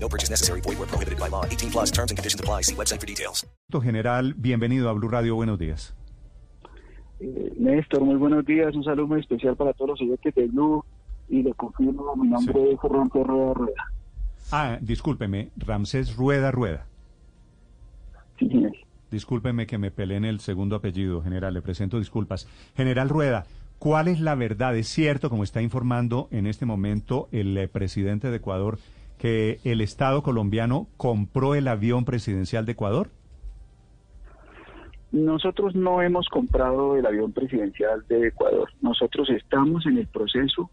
No purchase necessary. Void where prohibited by law. 18 plus terms and conditions apply. See website for details. General, bienvenido a Blue Radio. Buenos días. Eh, Néstor, muy buenos días. Un saludo muy especial para todos los oyentes de Blue. Y le confirmo, mi nombre Sí. es Fernando Rueda Rueda. Ah, discúlpeme, Ramsés Rueda Rueda. Sí, señor. Discúlpeme que me peleé en el segundo apellido, general. Le presento disculpas. General Rueda, ¿cuál es la verdad? ¿Es cierto, como está informando en este momento el eh, presidente de Ecuador, que el Estado colombiano compró el avión presidencial de Ecuador? Nosotros no hemos comprado el avión presidencial de Ecuador. Nosotros estamos en el proceso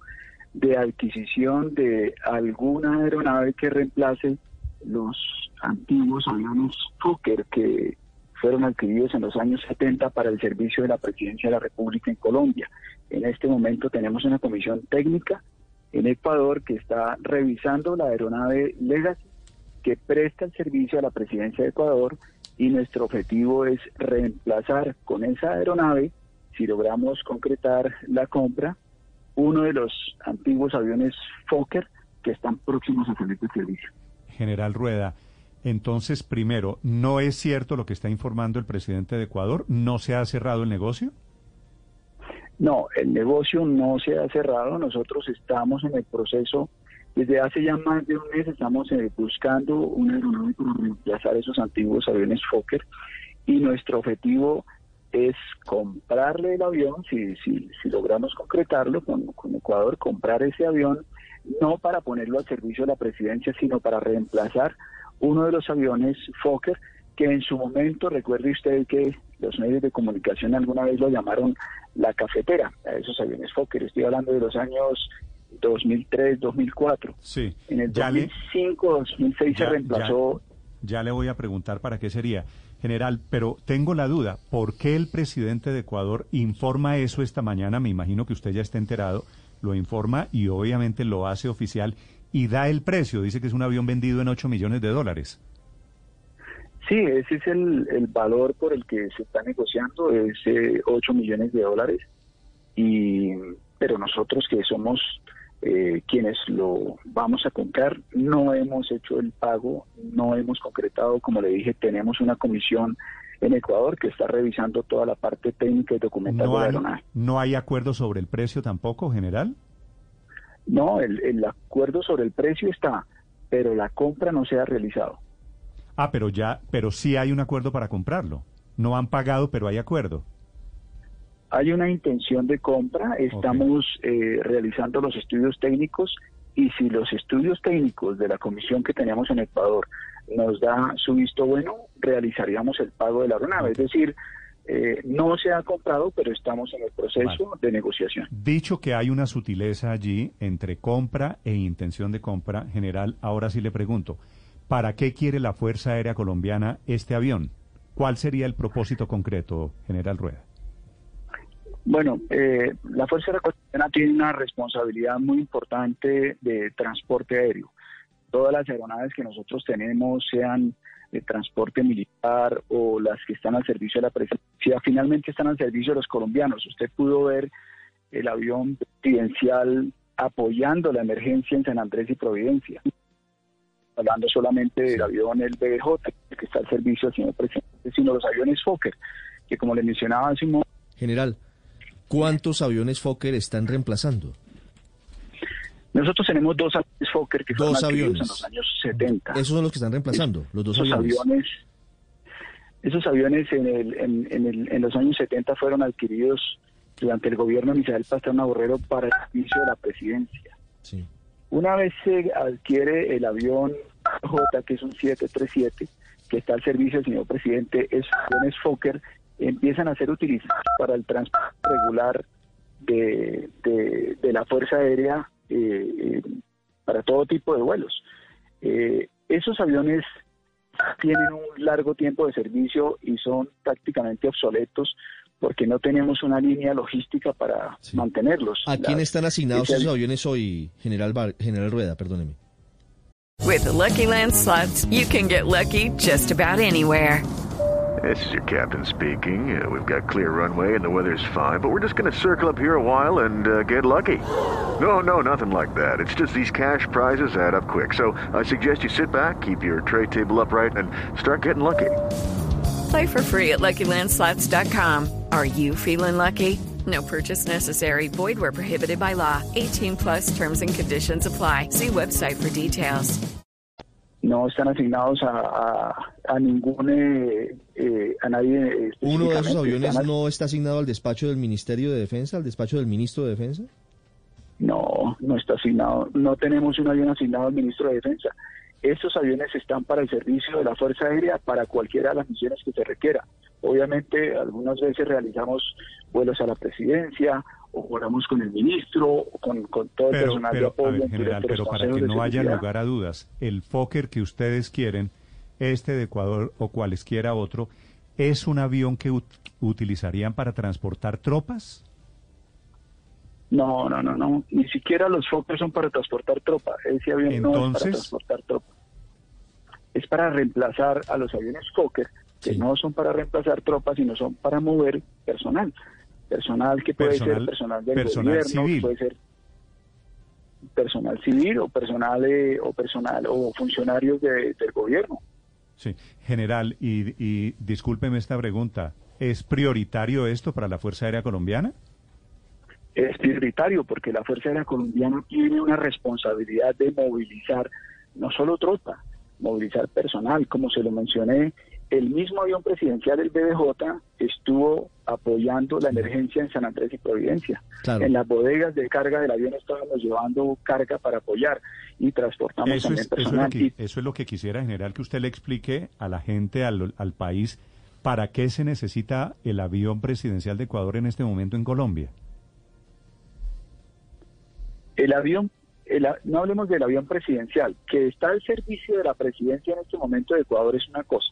de adquisición de alguna aeronave que reemplace los antiguos aviones Fokker que fueron adquiridos en los años 70 para el servicio de la presidencia de la República en Colombia. En este momento tenemos una comisión técnica en Ecuador que está revisando la aeronave Legacy que presta el servicio a la presidencia de Ecuador y nuestro objetivo es reemplazar con esa aeronave, si logramos concretar la compra, uno de los antiguos aviones Fokker que están próximos a salir de servicio. General Rueda, entonces, primero, ¿no es cierto lo que está informando el presidente de Ecuador? ¿No se ha cerrado el negocio? No, el negocio no se ha cerrado. Nosotros estamos en el proceso, desde hace ya más de un mes estamos eh, buscando una aeronave para reemplazar esos antiguos aviones Fokker y nuestro objetivo es comprarle el avión, si, si, si logramos concretarlo con, con Ecuador, comprar ese avión, no para ponerlo al servicio de la presidencia, sino para reemplazar uno de los aviones Fokker que en su momento, recuerde usted que los medios de comunicación alguna vez lo llamaron la cafetera, a esos aviones Fokker. Estoy hablando de los años 2003, 2004. Sí. En el Ya le- 2005, 2006 Ya- se reemplazó. Ya le voy a preguntar para qué sería. General, pero tengo la duda, ¿por qué el presidente de Ecuador informa eso esta mañana? Me imagino que usted ya está enterado, lo informa y obviamente lo hace oficial y da el precio. Dice que es un avión vendido en 8 millones de dólares. Sí, ese es el, el valor por el que se está negociando, es eh, 8 millones de dólares. Y, pero nosotros que somos eh, quienes lo vamos a comprar, no hemos hecho el pago, no hemos concretado, como le dije, tenemos una comisión en Ecuador que está revisando toda la parte técnica y documental ¿No de la aeronave. ¿No hay acuerdo sobre el precio tampoco, general? No, el, el acuerdo sobre el precio está, pero la compra no se ha realizado. Ah, pero ya, pero sí hay un acuerdo para comprarlo. No han pagado, pero hay acuerdo. Hay una intención de compra, estamos eh, realizando los estudios técnicos y si los estudios técnicos de la comisión que tenemos en Ecuador nos da su visto bueno, realizaríamos el pago de la aeronave. Es decir, eh, no se ha comprado, pero estamos en el proceso de negociación. Dicho que hay una sutileza allí entre compra e intención de compra, general, ahora sí le pregunto, ¿para qué quiere la Fuerza Aérea Colombiana este avión? ¿Cuál sería el propósito concreto, general Rueda? Bueno, eh, la Fuerza Aérea Colombiana tiene una responsabilidad muy importante de transporte aéreo. Todas las aeronaves que nosotros tenemos, sean de transporte militar o las que están al servicio de la presidencia, finalmente están al servicio de los colombianos. Usted pudo ver el avión presidencial apoyando la emergencia en San Andrés y Providencia. Hablando solamente del avión el BBJ, que está al servicio del señor presidente, sino los aviones Fokker, que como le mencionaba hace un momento, General, ¿cuántos aviones Fokker están reemplazando? Nosotros tenemos dos aviones Fokker que fueron Dos adquiridos aviones. en los años 70. Esos son los que están reemplazando, los dos esos aviones. aviones. Esos aviones en, el, en, en el- en los años 70 fueron adquiridos durante el gobierno de Misael Pastrana Borrero para el servicio de la presidencia. Sí. Una vez se adquiere el avión J, que es un 737, que está al servicio del señor presidente, esos aviones Fokker empiezan a ser utilizados para el transporte regular de, de- la Fuerza Aérea eh, eh, para todo tipo de vuelos. Eh, esos aviones tienen un largo tiempo de servicio y son prácticamente obsoletos porque no tenemos una línea logística para Sí. mantenerlos. ¿A quién están asignados esos aviones hoy, General, Bar- General Rueda? Perdóneme. With the Lucky Land slots, you can get lucky just about anywhere. This is your captain speaking. Uh, we've got clear runway and the weather's fine, but we're just going to circle up here a while and uh, get lucky. No, no, nothing like that. It's just these cash prizes add up quick. So I suggest you sit back, keep your tray table upright, and start getting lucky. Play for free at LuckyLandSlots.com. Are you feeling lucky? No purchase necessary. Void where prohibited by law. 18 plus terms and conditions apply. See website for details. no están asignados a, a, a ningún eh, eh, a nadie ¿Uno de esos aviones no está asignado al despacho del Ministerio de Defensa, al despacho del Ministro de Defensa? No, no está asignado. No tenemos un avión asignado al ministro de Defensa. Estos aviones están para el servicio de la Fuerza Aérea para cualquiera de las misiones que se requiera. Obviamente, algunas veces realizamos vuelos a la presidencia o volamos con el ministro o con, con todo el personal de pero, apoyo. ver, general, pero para que no haya lugar a dudas, el Fokker que ustedes quieren, este de Ecuador o cualesquiera otro, ¿es un avión que ut- utilizarían para transportar tropas? No, no, no, no. Ni siquiera los Fokker son para transportar tropa. Ese avión no es para transportar tropa. Es para reemplazar a los aviones Fokker, que Sí. no son para reemplazar tropas, sino son para mover personal. Personal que puede Personal- ser personal del personal gobierno, civil. puede ser personal civil o personal eh, o personal o funcionarios de- del gobierno. Sí, general, y, y discúlpeme esta pregunta, ¿es prioritario esto para la Fuerza Aérea Colombiana? es prioritario porque la Fuerza Aérea Colombiana tiene una responsabilidad de movilizar no solo tropa, movilizar personal, como se lo mencioné, el mismo avión presidencial, el BBJ, estuvo apoyando la emergencia en San Andrés y Providencia. Claro. En las bodegas de carga del avión estábamos llevando carga para apoyar y transportamos Eso también es, eso, es lo personal. que, eso es lo que quisiera, general, que usted le explique a la gente, al, al país, para qué se necesita el avión presidencial de Ecuador en este momento en Colombia. el avión, no hablemos del avión presidencial, que está al servicio de la presidencia en este momento de Ecuador es una cosa.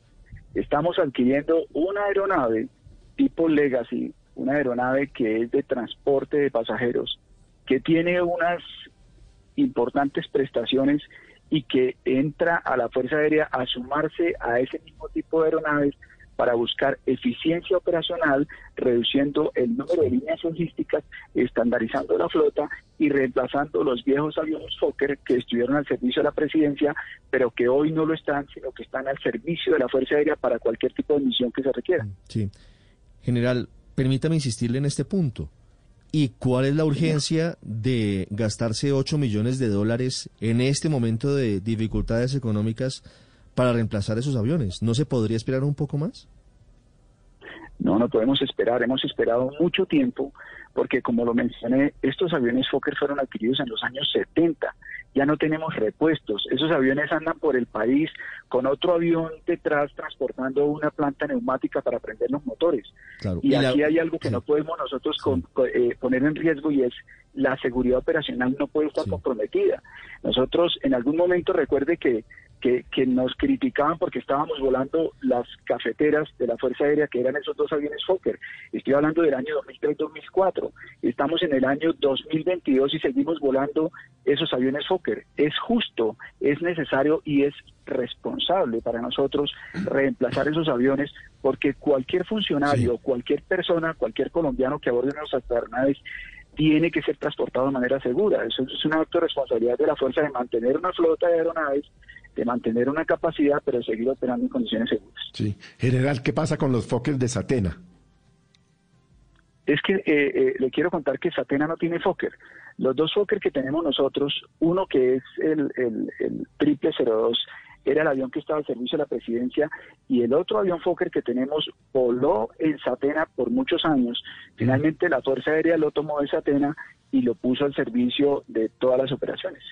Estamos adquiriendo una aeronave tipo Legacy, una aeronave que es de transporte de pasajeros, que tiene unas importantes prestaciones y que entra a la Fuerza Aérea a sumarse a ese mismo tipo de aeronaves para buscar eficiencia operacional, reduciendo el número de líneas logísticas, estandarizando la flota y reemplazando los viejos aviones Fokker que estuvieron al servicio de la presidencia, pero que hoy no lo están, sino que están al servicio de la Fuerza Aérea para cualquier tipo de misión que se requiera. Sí. General, permítame insistirle en este punto. ¿Y cuál es la urgencia de gastarse 8 millones de dólares en este momento de dificultades económicas para reemplazar esos aviones? ¿No se podría esperar un poco más? No, no podemos esperar. Hemos esperado mucho tiempo porque, como lo mencioné, estos aviones Fokker fueron adquiridos en los años 70. Ya no tenemos repuestos. Esos aviones andan por el país con otro avión detrás transportando una planta neumática para prender los motores. Claro. Y aquí hay algo que sí. no podemos nosotros con- con- eh, poner en riesgo y es la seguridad operacional no puede estar Sí. comprometida. Nosotros en algún momento recuerde que, que, que nos criticaban porque estábamos volando las cafeteras de la Fuerza Aérea que eran esos dos aviones Fokker. Estoy hablando del año 2003-2004. Estamos en el año 2022 y seguimos volando esos aviones Fokker. Es justo, es necesario y es responsable para nosotros reemplazar esos aviones porque cualquier funcionario, cualquier persona, cualquier colombiano que aborde nuestras aeronaves tiene que ser transportado de manera segura. Eso es un acto de responsabilidad de la fuerza de mantener una flota de aeronaves, de mantener una capacidad, pero de seguir operando en condiciones seguras. Sí. General, ¿qué pasa con los Fokker de Satena? Es que eh, eh, le quiero contar que Satena no tiene Fokker. Los dos Fokker que tenemos nosotros, uno que es el, el, el triple 02, era el avión que estaba al servicio de la presidencia, y el otro avión Fokker que tenemos voló en Satena por muchos años. Finalmente la Fuerza Aérea lo tomó de Satena y lo puso al servicio de todas las operaciones.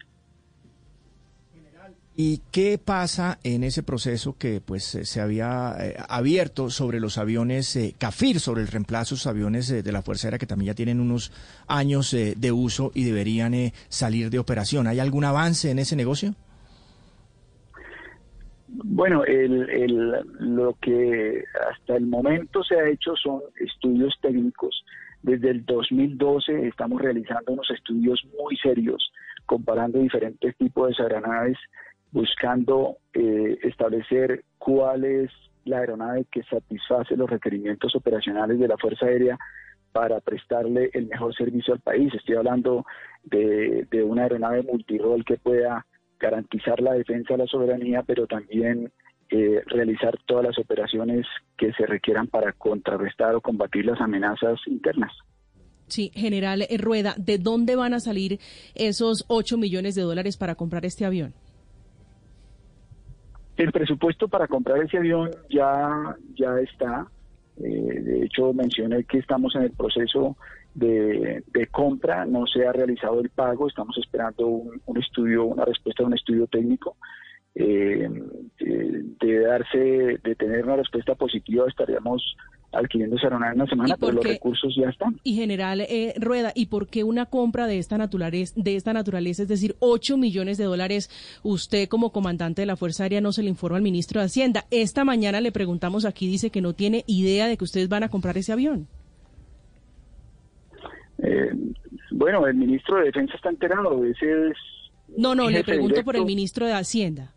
¿Y qué pasa en ese proceso que pues eh, se había eh, abierto sobre los aviones eh, CAFIR, sobre el reemplazo de los aviones eh, de la Fuerza Aérea que también ya tienen unos años eh, de uso y deberían eh, salir de operación? ¿Hay algún avance en ese negocio? Bueno, el, el, lo que hasta el momento se ha hecho son estudios técnicos. Desde el 2012 estamos realizando unos estudios muy serios, comparando diferentes tipos de aeronaves, buscando eh, establecer cuál es la aeronave que satisface los requerimientos operacionales de la Fuerza Aérea para prestarle el mejor servicio al país. Estoy hablando de, una aeronave multirol que pueda garantizar la defensa de la soberanía, pero también eh, realizar todas las operaciones que se requieran para contrarrestar o combatir las amenazas internas. Sí, general Rueda, ¿de dónde van a salir esos 8 millones de dólares para comprar este avión? El presupuesto para comprar ese avión ya, ya está. Eh, de hecho, mencioné que estamos en el proceso de, compra, no se ha realizado el pago, estamos esperando un, estudio, una respuesta de un estudio técnico. Eh, eh, de darse, de tener una respuesta positiva, estaríamos adquiriendo aeronave en una semana, pero los recursos ya están. Y general eh, Rueda, ¿y por qué una compra de esta naturaleza, de esta naturaleza, es decir, 8 millones de dólares, usted como comandante de la Fuerza Aérea no se le informa al ministro de Hacienda? Esta mañana le preguntamos aquí, dice que no tiene idea de que ustedes van a comprar ese avión. Eh, bueno, el ministro de Defensa está enterado, ese es... No, no, le pregunto por el ministro de Hacienda.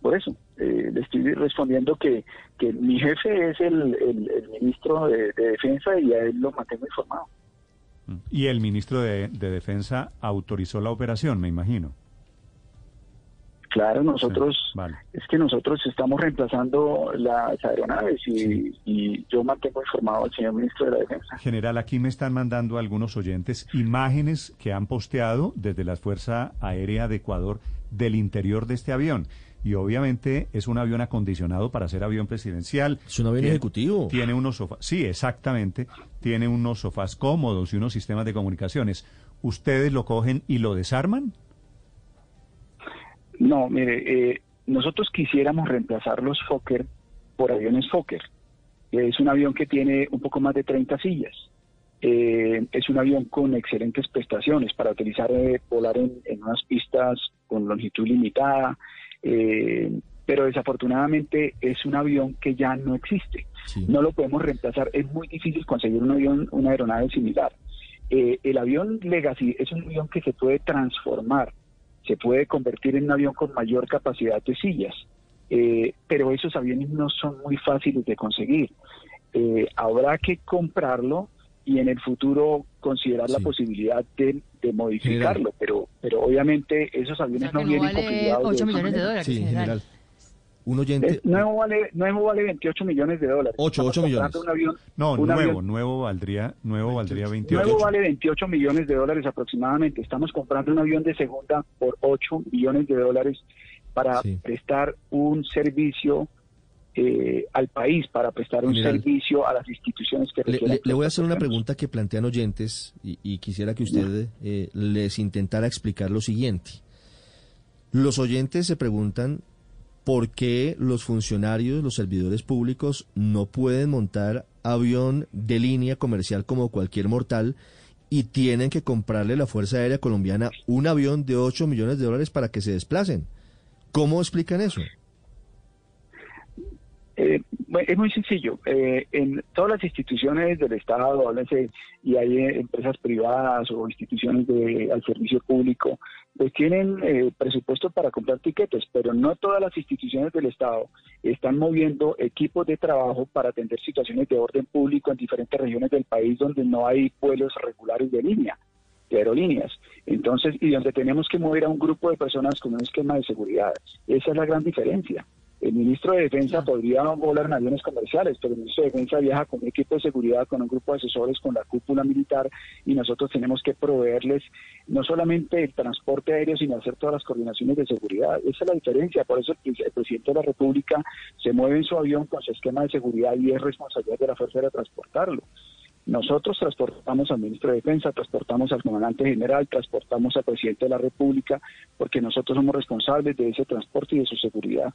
Por eso, eh, le estoy respondiendo que, que mi jefe es el, el, ministro de, Defensa y a él lo mantengo informado. Y el ministro de Defensa autorizó la operación, me imagino. Claro, nosotros, es que nosotros estamos reemplazando las aeronaves y, yo mantengo informado al señor ministro de la Defensa. General, aquí me están mandando algunos oyentes imágenes que han posteado desde la Fuerza Aérea de Ecuador del interior de este avión. Y obviamente es un avión acondicionado para ser avión presidencial. Es un avión ejecutivo. Tiene unos sofás, sí, exactamente. Tiene unos sofás cómodos y unos sistemas de comunicaciones. ¿Ustedes lo cogen y lo desarman? No, mire, eh, nosotros quisiéramos reemplazar los Fokker por aviones Fokker. Es un avión que tiene un poco más de 30 sillas. Eh, es un avión con excelentes prestaciones para utilizar, eh, volar en, unas pistas con longitud limitada, pero desafortunadamente es un avión que ya no existe. No lo podemos reemplazar. Es muy difícil conseguir un avión, una aeronave similar. el avión Legacy es un avión que se puede transformar se puede convertir en un avión con mayor capacidad de sillas, eh, pero esos aviones no son muy fáciles de conseguir. Eh, habrá que comprarlo y en el futuro considerar la posibilidad de, modificarlo, pero pero obviamente esos aviones no, vienen vale 8 millones de dólares. Sí, general. Un oyente. nuevo, vale, nuevo vale 28 millones de dólares. 8, 8 millones. no, nuevo, nuevo valdría, nuevo valdría 28. Nuevo vale 28 millones de dólares aproximadamente. Estamos comprando un avión de segunda por 8 millones de dólares para prestar un servicio eh, al país, para prestar un servicio a las instituciones que le, le, voy a hacer una pregunta que plantean oyentes y, quisiera que usted eh, les intentara explicar lo siguiente. Los oyentes se preguntan ¿por qué los funcionarios, los servidores públicos no pueden montar avión de línea comercial como cualquier mortal y tienen que comprarle a la Fuerza Aérea Colombiana un avión de 8 millones de dólares para que se desplacen? ¿Cómo explican eso? Eh, es muy sencillo. Eh, en todas las instituciones del Estado, y hay eh, empresas privadas o instituciones de, al servicio público, pues tienen eh, presupuesto para comprar tiquetes, pero no todas las instituciones del Estado están moviendo equipos de trabajo para atender situaciones de orden público en diferentes regiones del país donde no hay vuelos regulares de línea de aerolíneas. Entonces, y donde tenemos que mover a un grupo de personas con un esquema de seguridad. Esa es la gran diferencia. El ministro de Defensa podría volar en aviones comerciales, pero el ministro de Defensa viaja con un equipo de seguridad, con un grupo de asesores, con la cúpula militar y nosotros tenemos que proveerles no solamente el transporte aéreo, sino hacer todas las coordinaciones de seguridad. Esa es la diferencia. Por eso el, presidente de la República se mueve en su avión con su esquema de seguridad y es responsabilidad de la Fuerza de transportarlo. Nosotros transportamos al ministro de Defensa, transportamos al comandante general, transportamos al presidente de la República, porque nosotros somos responsables de ese transporte y de su seguridad.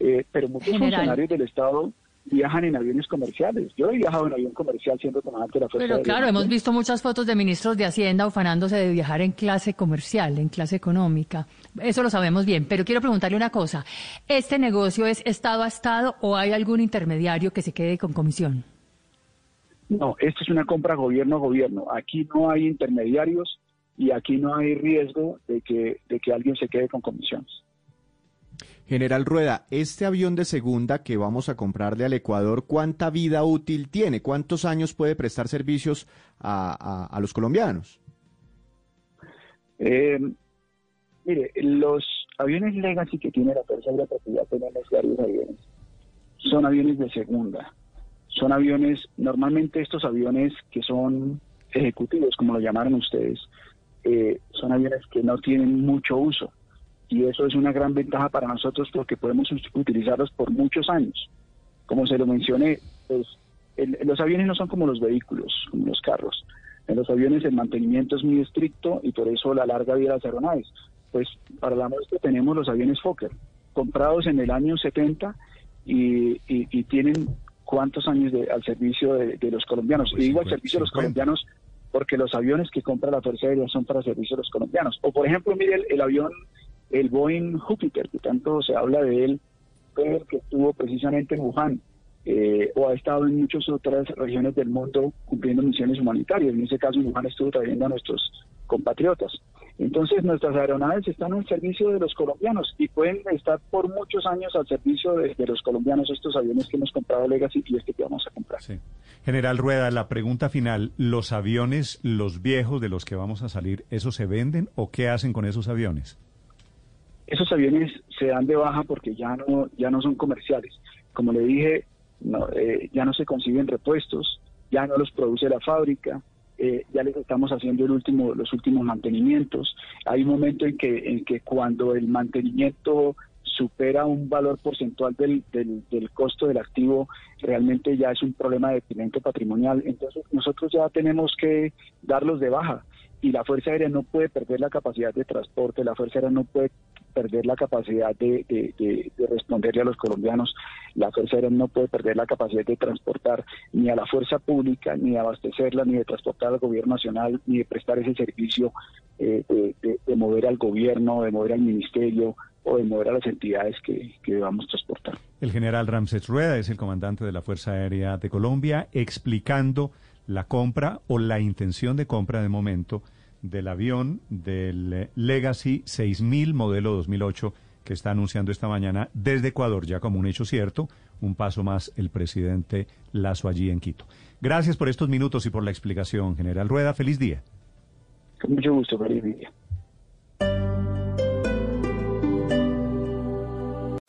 Eh, pero muchos funcionarios del Estado viajan en aviones comerciales. Yo he viajado en avión comercial siendo comandante de la Fuerza Pero claro, hemos visto muchas fotos de ministros de Hacienda ufanándose de viajar en clase comercial, en clase económica. Eso lo sabemos bien, pero quiero preguntarle una cosa. ¿Este negocio es Estado a Estado o hay algún intermediario que se quede con comisión? No, esto es una compra gobierno a gobierno. Aquí no hay intermediarios y aquí no hay riesgo de que, de que alguien se quede con comisiones. General Rueda, este avión de segunda que vamos a comprarle al Ecuador, ¿cuánta vida útil tiene? ¿Cuántos años puede prestar servicios a, los colombianos? Eh, mire, los aviones Legacy que tiene la porque ya tenemos varios aviones, son aviones de segunda. Son aviones, normalmente estos aviones que son ejecutivos, como lo llamaron ustedes, eh, son aviones que no tienen mucho uso. Y eso es una gran ventaja para nosotros porque podemos utilizarlos por muchos años. Como se lo mencioné, pues, el- los aviones no son como los vehículos, como los carros. En los aviones el mantenimiento es muy estricto y por eso la larga vida de las aeronaves. Pues para la muestra tenemos los aviones Fokker, comprados en el año 70 y, y- y tienen cuántos años de- al servicio de, de los colombianos. Pues y digo al 50, servicio de los 50. colombianos porque los aviones que compra la Fuerza Aérea son para servicio de los colombianos. O por ejemplo, mire el, el avión, el Boeing Júpiter, que tanto se habla de él, fue el que estuvo precisamente en Wuhan. eh, o ha estado en muchas otras regiones del mundo cumpliendo misiones humanitarias. En ese caso, Wuhan estuvo trayendo a nuestros compatriotas. Entonces, nuestras aeronaves están al servicio de los colombianos y pueden estar por muchos años al servicio de, los colombianos estos aviones que hemos comprado Legacy y este que vamos a comprar. Sí. General Rueda, la pregunta final, ¿los aviones, los viejos de los que vamos a salir, esos se venden o qué hacen con esos aviones? Esos aviones se dan de baja porque ya no ya no son comerciales. Como le dije, no, eh, ya no se consiguen repuestos, ya no los produce la fábrica, eh, ya les estamos haciendo el último, los últimos mantenimientos. Hay un momento en que, en que cuando el mantenimiento supera un valor porcentual del, del, costo del activo, realmente ya es un problema de detrimento patrimonial. Entonces nosotros ya tenemos que darlos de baja y la Fuerza Aérea no puede perder la capacidad de transporte, la Fuerza Aérea no puede perder la capacidad de, de- de- de responderle a los colombianos, la Fuerza Aérea no puede perder la capacidad de transportar ni a la fuerza pública, ni de abastecerla, ni de transportar al gobierno nacional, ni de prestar ese servicio eh, de, mover al gobierno, de mover al ministerio o de mover a las entidades que, que debamos transportar. El general Ramsés Rueda es el comandante de la Fuerza Aérea de Colombia explicando la compra o la intención de compra de momento del avión del eh, Legacy 6000 modelo 2008 que está anunciando esta mañana desde Ecuador, ya como un hecho cierto, un paso más el presidente Lazo allí en Quito. Gracias por estos minutos y por la explicación, general Rueda. Feliz día. Con mucho gusto, feliz día.